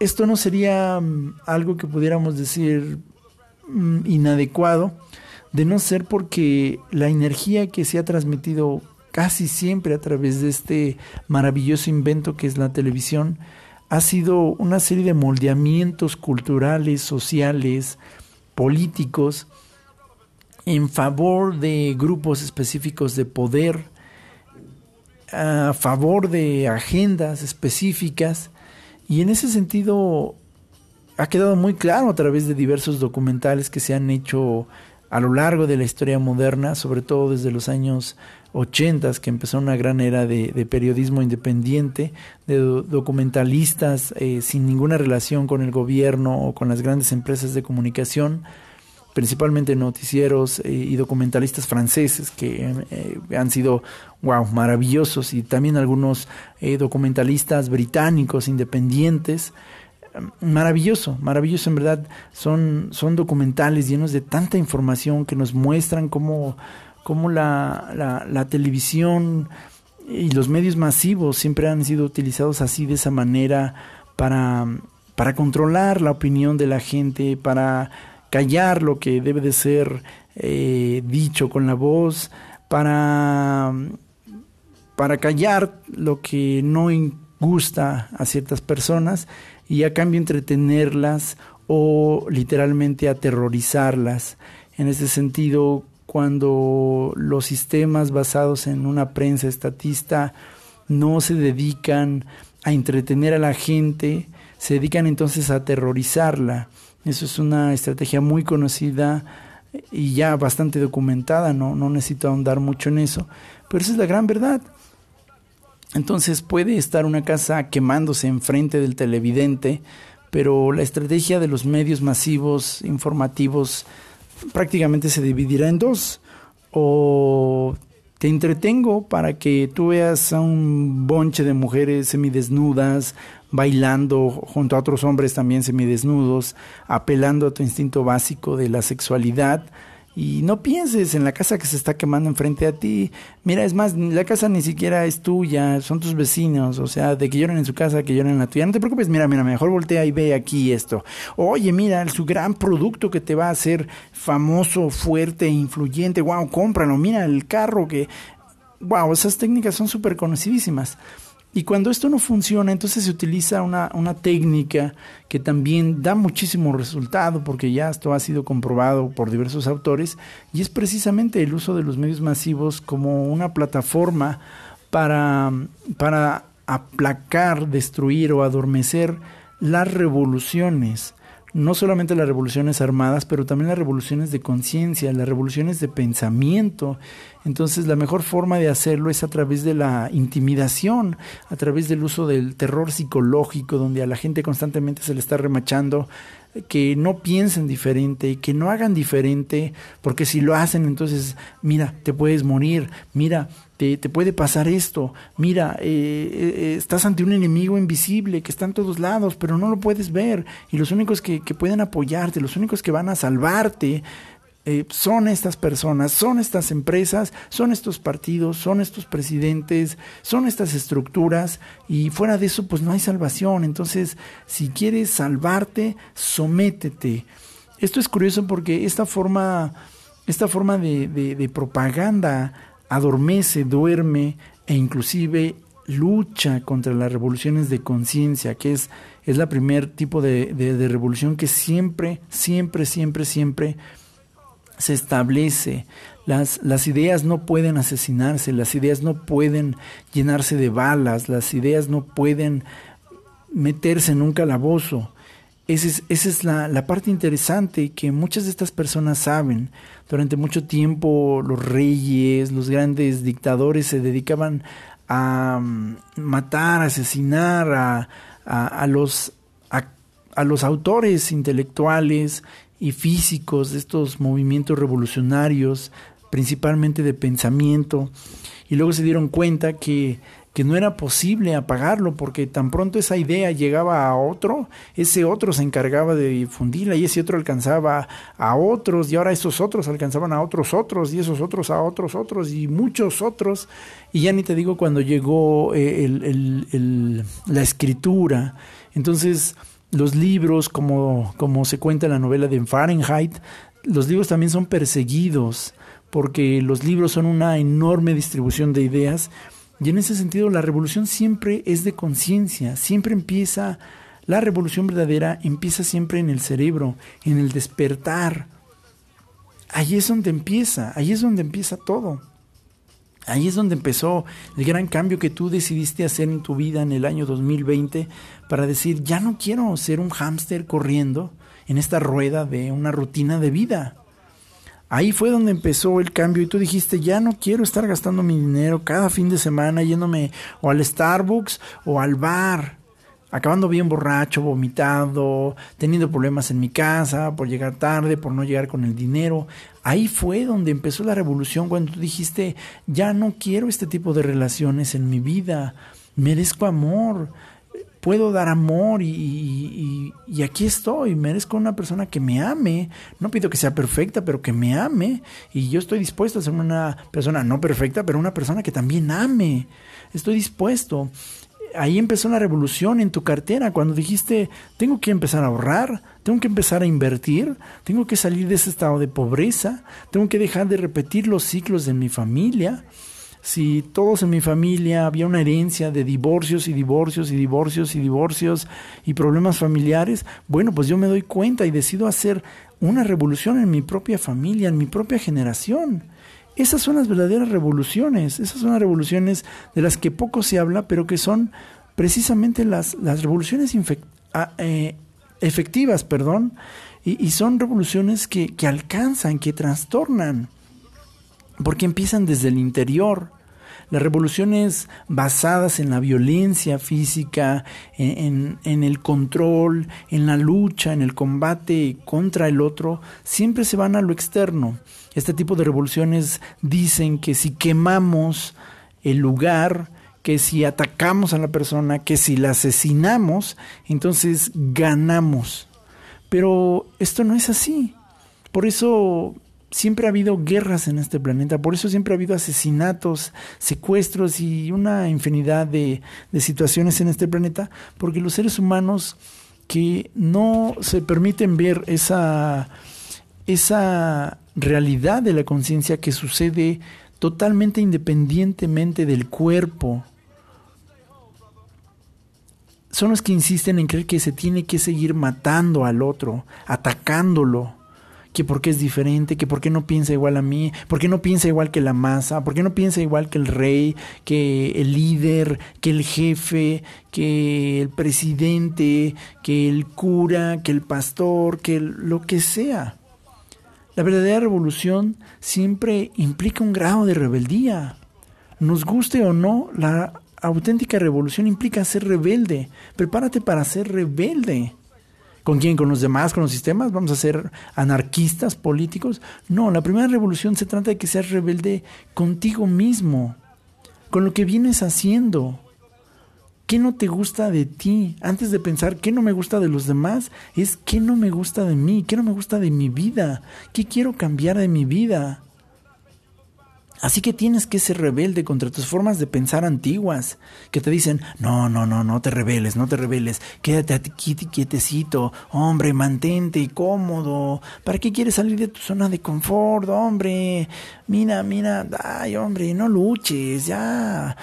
esto no sería mm, algo que pudiéramos decir mm, inadecuado, de no ser porque la energía que se ha transmitido casi siempre a través de este maravilloso invento que es la televisión, ha sido una serie de moldeamientos culturales, sociales, políticos, en favor de grupos específicos de poder, a favor de agendas específicas, y en ese sentido ha quedado muy claro a través de diversos documentales que se han hecho a lo largo de la historia moderna, sobre todo desde los años 80, que empezó una gran era de, periodismo independiente, de documentalistas eh, sin ninguna relación con el gobierno o con las grandes empresas de comunicación, principalmente noticieros eh, y documentalistas franceses que eh, han sido wow, maravillosos y también algunos documentalistas británicos independientes maravilloso, maravilloso en verdad. Son, son documentales llenos de tanta información que nos muestran cómo, cómo la, la, televisión y los medios masivos siempre han sido utilizados así de esa manera para, para controlar la opinión de la gente, para callar lo que debe de ser eh, dicho con la voz, para, para callar lo que no gusta a ciertas personas y a cambio entretenerlas o literalmente aterrorizarlas. En ese sentido, cuando los sistemas basados en una prensa estatista no se dedican a entretener a la gente, se dedican entonces a aterrorizarla. Eso es una estrategia muy conocida y ya bastante documentada, no, no necesito ahondar mucho en eso, pero esa es la gran verdad. Entonces puede estar una casa quemándose enfrente del televidente, pero la estrategia de los medios masivos informativos prácticamente se dividirá en dos. O te entretengo para que tú veas a un bonche de mujeres semidesnudas bailando junto a otros hombres también semidesnudos, apelando a tu instinto básico de la sexualidad y no pienses en la casa que se está quemando enfrente a ti. Mira, es más, la casa ni siquiera es tuya, son tus vecinos, o sea, de que lloren en su casa, que lloren en la tuya. No te preocupes, mira, mira, mejor voltea y ve aquí esto. Oye, mira, su gran producto que te va a hacer famoso, fuerte, influyente, wow, cómpralo, mira el carro que... Wow, esas técnicas son súper conocidísimas. Y cuando esto no funciona, entonces se utiliza una, una, técnica que también da muchísimo resultado, porque ya esto ha sido comprobado por diversos autores, y es precisamente el uso de los medios masivos como una plataforma para, para aplacar, destruir o adormecer las revoluciones no solamente las revoluciones armadas, pero también las revoluciones de conciencia, las revoluciones de pensamiento. Entonces la mejor forma de hacerlo es a través de la intimidación, a través del uso del terror psicológico, donde a la gente constantemente se le está remachando que no piensen diferente, que no hagan diferente, porque si lo hacen, entonces, mira, te puedes morir, mira, te, te puede pasar esto, mira, eh, eh, estás ante un enemigo invisible que está en todos lados, pero no lo puedes ver, y los únicos que, que pueden apoyarte, los únicos que van a salvarte, eh, son estas personas, son estas empresas, son estos partidos, son estos presidentes, son estas estructuras y fuera de eso pues no hay salvación. Entonces, si quieres salvarte, sométete. Esto es curioso porque esta forma, esta forma de, de, propaganda adormece, duerme e inclusive lucha contra las revoluciones de conciencia, que es, es la primer tipo de, de revolución que siempre, siempre, siempre, siempre se establece. Las, las ideas no pueden asesinarse, las ideas no pueden llenarse de balas, las ideas no pueden meterse en un calabozo. Esa es, esa es la, la, parte interesante que muchas de estas personas saben. Durante mucho tiempo los reyes, los grandes dictadores se dedicaban a mm, matar, asesinar a, a, los, a, los autores intelectuales y físicos de estos movimientos revolucionarios, principalmente de pensamiento, y luego se dieron cuenta que que no era posible apagarlo porque tan pronto esa idea llegaba a otro, ese otro se encargaba de difundirla y ese otro alcanzaba a otros y ahora esos otros alcanzaban a otros otros y esos otros a otros otros y muchos otros y ya ni te digo cuando llegó eh, la escritura. Entonces los libros, como, como se cuenta en la novela de Fahrenheit, los libros también son perseguidos porque los libros son una enorme distribución de ideas y en ese sentido la revolución siempre es de conciencia, siempre empieza, la revolución verdadera empieza siempre en el cerebro, en el despertar. Ahí es donde empieza, ahí es donde empieza todo. Ahí es donde empezó el gran cambio que tú decidiste hacer en tu vida en el año 2020 para decir, ya no quiero ser un hámster corriendo en esta rueda de una rutina de vida. Ahí fue donde empezó el cambio y tú dijiste, ya no quiero estar gastando mi dinero cada fin de semana yéndome o al Starbucks o al bar, acabando bien borracho, vomitado, teniendo problemas en mi casa por llegar tarde, por no llegar con el dinero. Ahí fue donde empezó la revolución cuando tú dijiste, ya no quiero este tipo de relaciones en mi vida, merezco amor, puedo dar amor y, aquí estoy, merezco una persona que me ame, no pido que sea perfecta, pero que me ame. Y yo estoy dispuesto a ser una persona no perfecta, pero una persona que también ame, estoy dispuesto. Ahí empezó la revolución en tu cartera, cuando dijiste, tengo que empezar a ahorrar, tengo que empezar a invertir, tengo que salir de ese estado de pobreza, tengo que dejar de repetir los ciclos de mi familia, si todos en mi familia había una herencia de divorcios y divorcios y divorcios y divorcios y problemas familiares, bueno, pues yo me doy cuenta y decido hacer una revolución en mi propia familia, en mi propia generación. Esas son las verdaderas revoluciones, esas son las revoluciones de las que poco se habla, pero que son precisamente las, las revoluciones eh, efectivas, perdón, y, son revoluciones que, que alcanzan, que trastornan porque empiezan desde el interior. Las revoluciones basadas en la violencia física, en, el control, en la lucha, en el combate contra el otro, siempre se van a lo externo. Este tipo de revoluciones dicen que si quemamos el lugar, que si atacamos a la persona, que si la asesinamos, entonces ganamos. Pero esto no es así. Por eso siempre ha habido guerras en este planeta, por eso siempre ha habido asesinatos, secuestros y una infinidad de, situaciones en este planeta, porque los seres humanos que no se permiten ver esa, esa realidad de la conciencia que sucede totalmente independientemente del cuerpo, son los que insisten en creer que se tiene que seguir matando al otro, atacándolo que por qué es diferente, que por qué no piensa igual a mí, por qué no piensa igual que la masa, por qué no piensa igual que el rey, que el líder, que el jefe, que el presidente, que el cura, que el pastor, que lo que sea. La verdadera revolución siempre implica un grado de rebeldía. Nos guste o no, la auténtica revolución implica ser rebelde. Prepárate para ser rebelde. ¿Con quién? ¿Con los demás? ¿Con los sistemas? ¿Vamos a ser anarquistas políticos? No, la primera revolución se trata de que seas rebelde contigo mismo, con lo que vienes haciendo. ¿Qué no te gusta de ti? Antes de pensar qué no me gusta de los demás, es qué no me gusta de mí, qué no me gusta de mi vida, qué quiero cambiar de mi vida. Así que tienes que ser rebelde contra tus formas de pensar antiguas, que te dicen, no, no, no, no te rebeles, no te rebeles, quédate aquí quietecito, hombre, mantente cómodo, ¿para qué quieres salir de tu zona de confort, hombre? Mira, mira, ay, hombre, no luches, ya,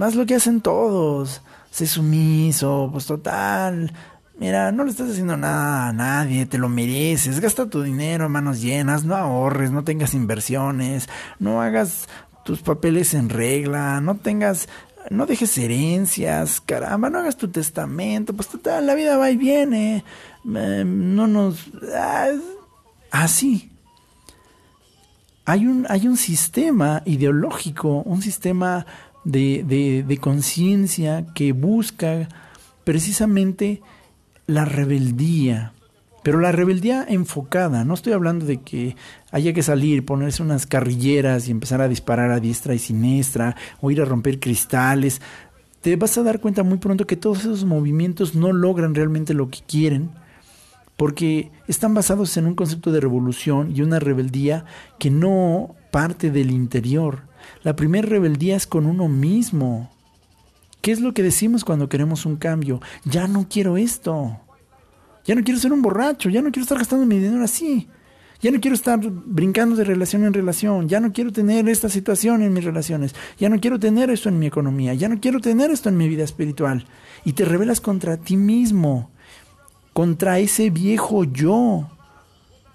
haz lo que hacen todos, sé sumiso, pues total, Mira, no le estás haciendo nada a nadie, te lo mereces, gasta tu dinero a manos llenas, no ahorres, no tengas inversiones, no hagas tus papeles en regla, no tengas, no dejes herencias, caramba, no hagas tu testamento, pues total, la vida va y viene, em, no nos... Ah, así. hay un, hay un sistema ideológico, un sistema de, de conciencia que busca precisamente la rebeldía, pero la rebeldía enfocada, no estoy hablando de que haya que salir, ponerse unas carrilleras y empezar a disparar a diestra y siniestra, o ir a romper cristales. Te vas a dar cuenta muy pronto que todos esos movimientos no logran realmente lo que quieren, porque están basados en un concepto de revolución y una rebeldía que no parte del interior. La primera rebeldía es con uno mismo. ¿Qué es lo que decimos cuando queremos un cambio? Ya no quiero esto. Ya no quiero ser un borracho, ya no quiero estar gastando mi dinero así. Ya no quiero estar brincando de relación en relación, ya no quiero tener esta situación en mis relaciones, ya no quiero tener esto en mi economía, ya no quiero tener esto en mi vida espiritual. Y te rebelas contra ti mismo, contra ese viejo yo,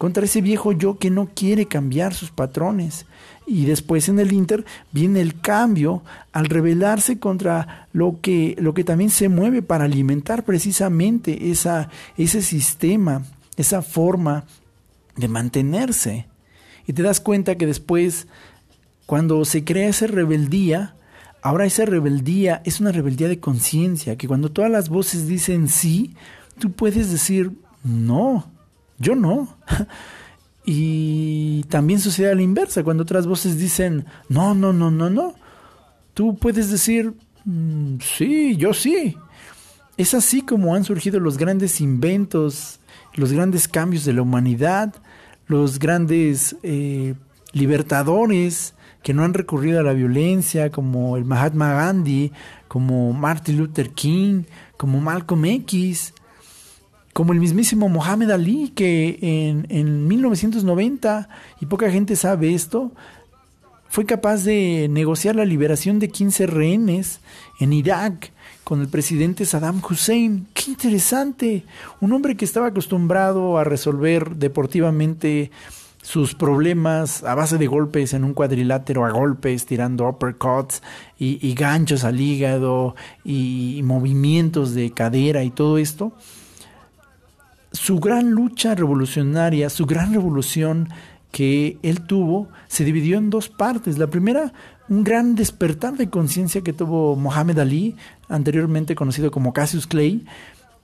contra ese viejo yo que no quiere cambiar sus patrones. Y después en el Inter viene el cambio al rebelarse contra lo que, lo que también se mueve para alimentar precisamente esa, ese sistema, esa forma de mantenerse. Y te das cuenta que después, cuando se crea esa rebeldía, ahora esa rebeldía es una rebeldía de conciencia, que cuando todas las voces dicen sí, tú puedes decir no, yo no. Y también sucede a la inversa, cuando otras voces dicen, no, no, no, no, no, tú puedes decir, mm, sí, yo sí. Es así como han surgido los grandes inventos, los grandes cambios de la humanidad, los grandes eh, libertadores que no han recurrido a la violencia, como el Mahatma Gandhi, como Martin Luther King, como Malcolm X, como el mismísimo Mohamed Ali, que en, en 1990, y poca gente sabe esto, fue capaz de negociar la liberación de 15 rehenes en Irak con el presidente Saddam Hussein. ¡Qué interesante! Un hombre que estaba acostumbrado a resolver deportivamente sus problemas a base de golpes en un cuadrilátero, a golpes, tirando uppercuts y, y ganchos al hígado y movimientos de cadera y todo esto su gran lucha revolucionaria, su gran revolución que él tuvo, se dividió en dos partes. La primera, un gran despertar de conciencia que tuvo Mohamed Ali, anteriormente conocido como Cassius Clay,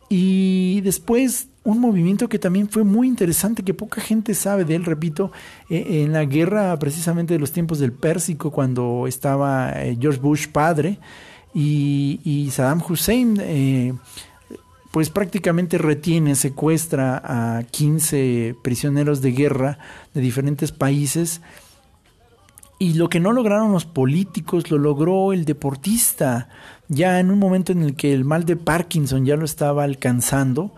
y después un movimiento que también fue muy interesante, que poca gente sabe de él, repito, eh, en la guerra precisamente de los tiempos del Pérsico, cuando estaba eh, George Bush padre y, Saddam Hussein. Eh, pues prácticamente retiene, secuestra a 15 prisioneros de guerra de diferentes países. Y lo que no lograron los políticos lo logró el deportista. Ya en un momento en el que el mal de Parkinson ya lo estaba alcanzando,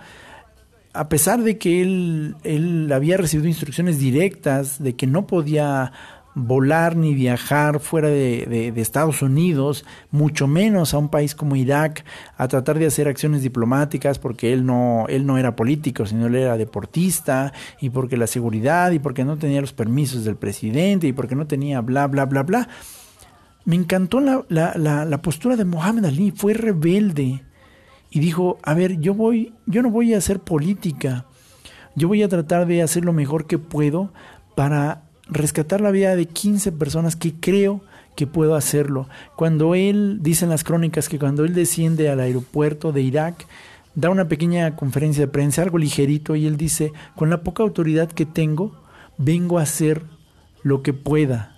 a pesar de que él, él había recibido instrucciones directas de que no podía volar ni viajar fuera de, Estados Unidos, mucho menos a un país como Irak, a tratar de hacer acciones diplomáticas, porque él no, él no era político, sino él era deportista, y porque la seguridad, y porque no tenía los permisos del presidente, y porque no tenía bla, bla, bla, bla. Me encantó la, la, la postura de Mohamed Ali, fue rebelde, y dijo, a ver, yo voy, yo no voy a hacer política, yo voy a tratar de hacer lo mejor que puedo para rescatar la vida de 15 personas que creo que puedo hacerlo. Cuando él, dicen las crónicas, que cuando él desciende al aeropuerto de Irak, da una pequeña conferencia de prensa, algo ligerito, y él dice, con la poca autoridad que tengo, vengo a hacer lo que pueda.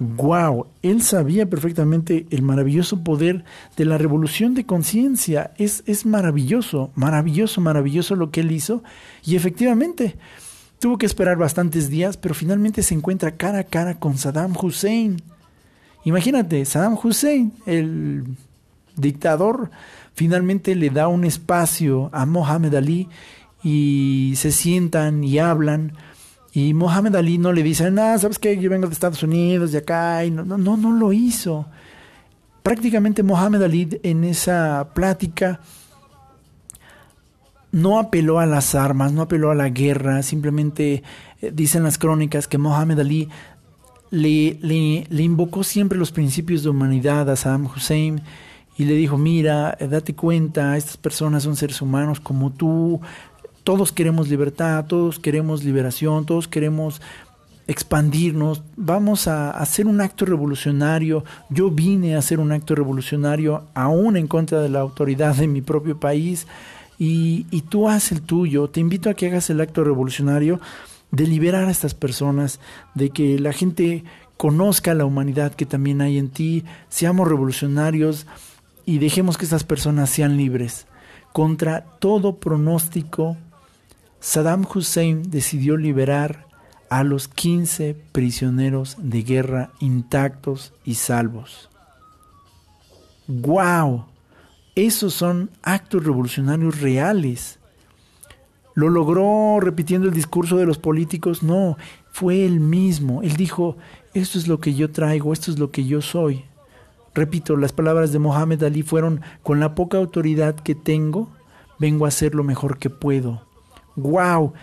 ¡Wow! Él sabía perfectamente el maravilloso poder de la revolución de conciencia. Es, es maravilloso, maravilloso, maravilloso lo que él hizo. Y efectivamente, Tuvo que esperar bastantes días, pero finalmente se encuentra cara a cara con Saddam Hussein. Imagínate, Saddam Hussein, el dictador, finalmente le da un espacio a Mohamed Ali y se sientan y hablan. Y Mohamed Ali no le dice, nada, ¿sabes qué? Yo vengo de Estados Unidos, de acá. Y no, no, no, no lo hizo. Prácticamente Mohamed Ali en esa plática no apeló a las armas, no apeló a la guerra, simplemente eh, dicen las crónicas que Mohammed Ali le, le, invocó siempre los principios de humanidad a Saddam Hussein y le dijo, mira, eh, date cuenta, estas personas son seres humanos como tú, todos queremos libertad, todos queremos liberación, todos queremos expandirnos, vamos a hacer un acto revolucionario. Yo vine a hacer un acto revolucionario aún en contra de la autoridad de mi propio país y, tú haz el tuyo. Te invito a que hagas el acto revolucionario de liberar a estas personas, de que la gente conozca la humanidad que también hay en ti, seamos revolucionarios y dejemos que estas personas sean libres. Contra todo pronóstico, Saddam Hussein decidió liberar a los 15 prisioneros de guerra intactos y salvos. ¡Wow! Esos son actos revolucionarios reales. ¿Lo logró repitiendo el discurso de los políticos? No, fue él mismo. Él dijo, esto es lo que yo traigo, esto es lo que yo soy. Repito, las palabras de Mohammed Ali fueron, con la poca autoridad que tengo, vengo a hacer lo mejor que puedo. ¡Wow!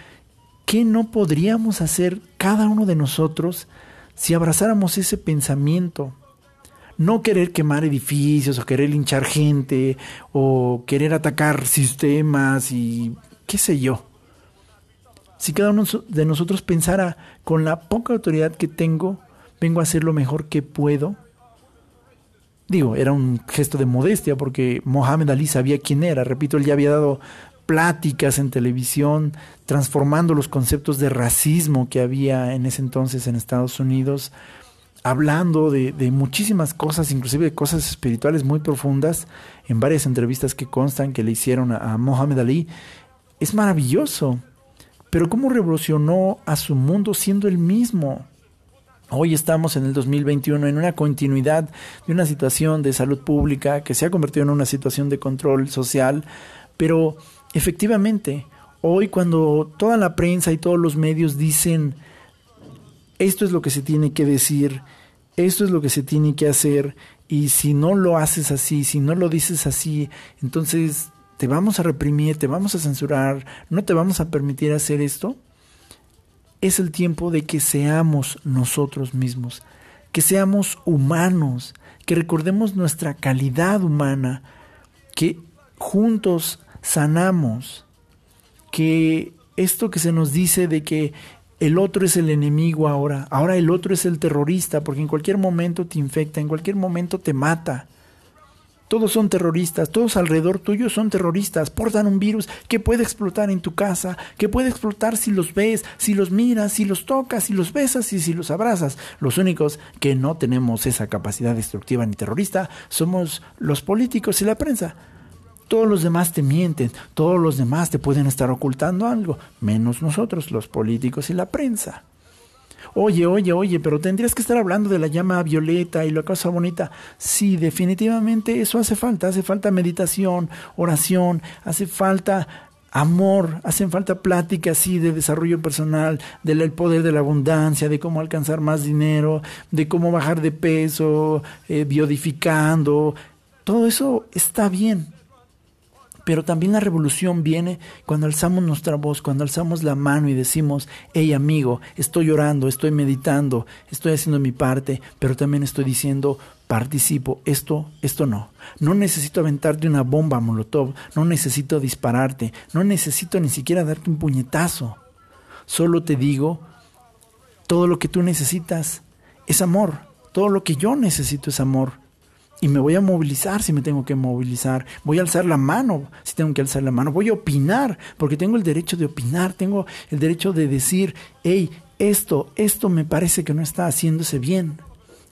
¿Qué no podríamos hacer cada uno de nosotros si abrazáramos ese pensamiento? No querer quemar edificios o querer linchar gente o querer atacar sistemas y qué sé yo. Si cada uno de nosotros pensara con la poca autoridad que tengo, vengo a hacer lo mejor que puedo. Digo, era un gesto de modestia porque Mohamed Ali sabía quién era. Repito, él ya había dado pláticas en televisión, transformando los conceptos de racismo que había en ese entonces en Estados Unidos, hablando de, muchísimas cosas, inclusive de cosas espirituales muy profundas, en varias entrevistas que constan que le hicieron a, Mohamed Ali. Es maravilloso, pero cómo revolucionó a su mundo siendo el mismo. Hoy estamos en el 2021 en una continuidad de una situación de salud pública que se ha convertido en una situación de control social, pero Efectivamente, hoy cuando toda la prensa y todos los medios dicen esto es lo que se tiene que decir, esto es lo que se tiene que hacer, y si no lo haces así, si no lo dices así, entonces te vamos a reprimir, te vamos a censurar, no te vamos a permitir hacer esto, es el tiempo de que seamos nosotros mismos, que seamos humanos, que recordemos nuestra calidad humana, que juntos sanamos, que esto que se nos dice de que el otro es el enemigo ahora, ahora el otro es el terrorista, porque en cualquier momento te infecta, en cualquier momento te mata. Todos son terroristas, todos alrededor tuyo son terroristas, portan un virus que puede explotar en tu casa, que puede explotar si los ves, si los miras, si los tocas, si los besas y si los abrazas. Los únicos que no tenemos esa capacidad destructiva ni terrorista somos los políticos y la prensa. Todos los demás te mienten, todos los demás te pueden estar ocultando algo, menos nosotros, los políticos y la prensa. Oye, oye, oye, pero tendrías que estar hablando de la llama violeta y la cosa bonita. Sí, definitivamente eso hace falta. Hace falta meditación, oración, hace falta amor, hacen falta pláticas sí de desarrollo personal, del poder de la abundancia, de cómo alcanzar más dinero, de cómo bajar de peso, eh, biodificando. Todo eso está bien, pero también la revolución viene cuando alzamos nuestra voz, cuando alzamos la mano y decimos, hey amigo, estoy llorando, estoy meditando, estoy haciendo mi parte, pero también estoy diciendo, participo, esto, esto no. No necesito aventarte una bomba molotov, no necesito dispararte, no necesito ni siquiera darte un puñetazo. Solo te digo, todo lo que tú necesitas es amor, todo lo que yo necesito es amor y me voy a movilizar si me tengo que movilizar, voy a alzar la mano si tengo que alzar la mano, voy a opinar porque tengo el derecho de opinar, tengo el derecho de decir, hey, esto, esto me parece que no está haciéndose bien.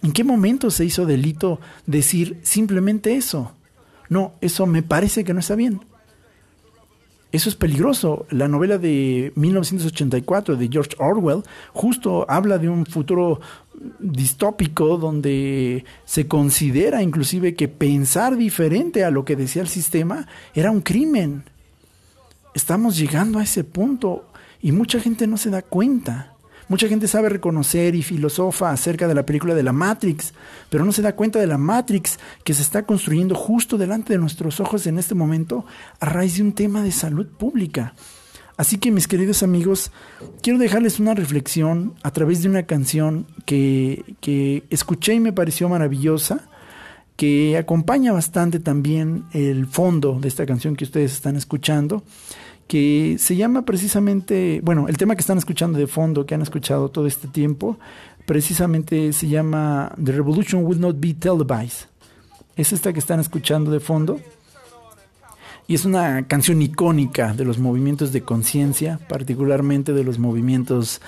¿En qué momento se hizo delito decir simplemente eso? No, eso me parece que no está bien. Eso es peligroso. La novela de 1984 de George Orwell justo habla de un futuro distópico donde se considera inclusive que pensar diferente a lo que decía el sistema era un crimen. Estamos llegando a ese punto y mucha gente no se da cuenta. Mucha gente sabe reconocer y filosofa acerca de la película de la Matrix, pero no se da cuenta de la Matrix que se está construyendo justo delante de nuestros ojos en este momento a raíz de un tema de salud pública. Así que mis queridos amigos, quiero dejarles una reflexión a través de una canción que, que escuché y me pareció maravillosa, que acompaña bastante también el fondo de esta canción que ustedes están escuchando que se llama precisamente, bueno, el tema que están escuchando de fondo, que han escuchado todo este tiempo, precisamente se llama The Revolution Will Not Be Televised. Es esta que están escuchando de fondo. Y es una canción icónica de los movimientos de conciencia, particularmente de los movimientos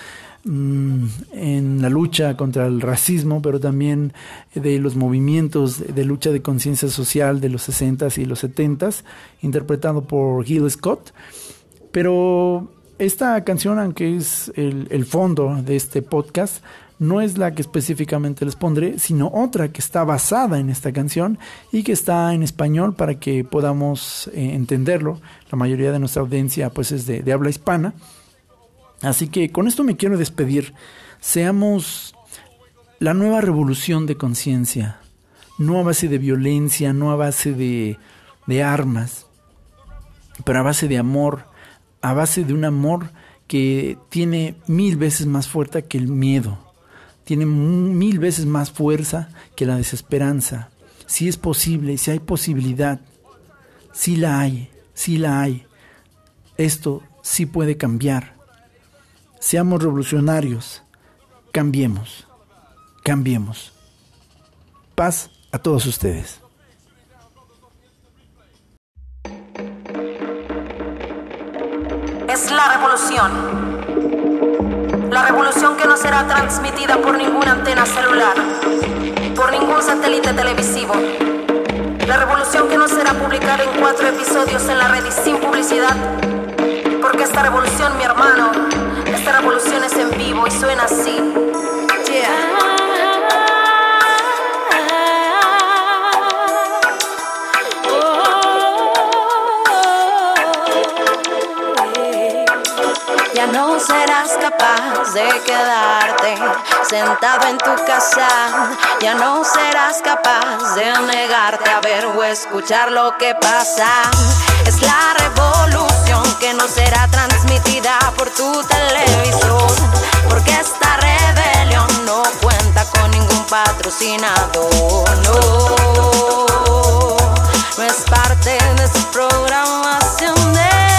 mm, en la lucha contra el racismo, pero también de los movimientos de lucha de conciencia social de los 60s y los 70s, interpretado por Gil Scott. Pero esta canción, aunque es el, fondo de este podcast, no es la que específicamente les pondré, sino otra que está basada en esta canción y que está en español para que podamos eh, entenderlo. La mayoría de nuestra audiencia pues es de, habla hispana. Así que con esto me quiero despedir. Seamos la nueva revolución de conciencia, no a base de violencia, no a base de armas, pero a base de amor, a base de un amor que tiene mil veces más fuerza que el miedo, tiene mil veces más fuerza que la desesperanza. Si es posible, si hay posibilidad, si la hay, si la hay, esto sí puede cambiar. Seamos revolucionarios, cambiemos, cambiemos. Paz a todos ustedes. Es la revolución. La revolución que no será transmitida por ninguna antena celular, por ningún satélite televisivo. La revolución que no será publicada en cuatro episodios en la red y sin publicidad. Porque esta revolución, mi hermano, esta revolución es en vivo y suena así. No serás capaz de quedarte sentado en tu casa. Ya no serás capaz de negarte a ver o escuchar lo que pasa. Es la revolución que no será transmitida por tu televisor. Porque esta rebelión no cuenta con ningún patrocinador. No, no es parte de su programación de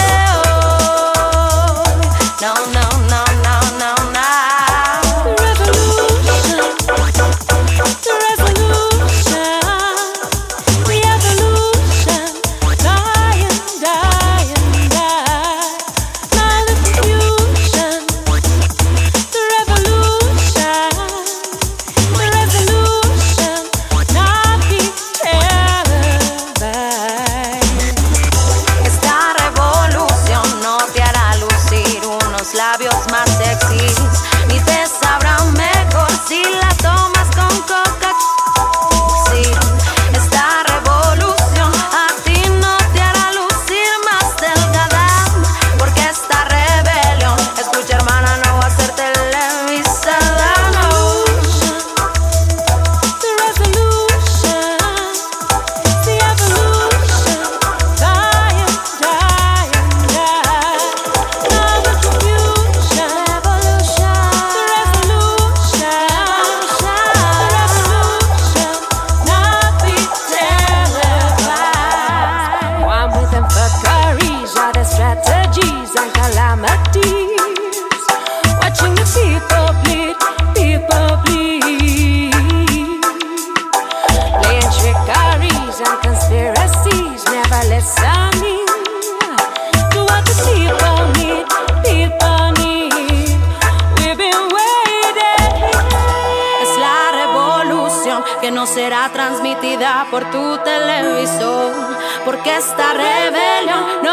no, no. Por tu televisor, porque esta rebelión no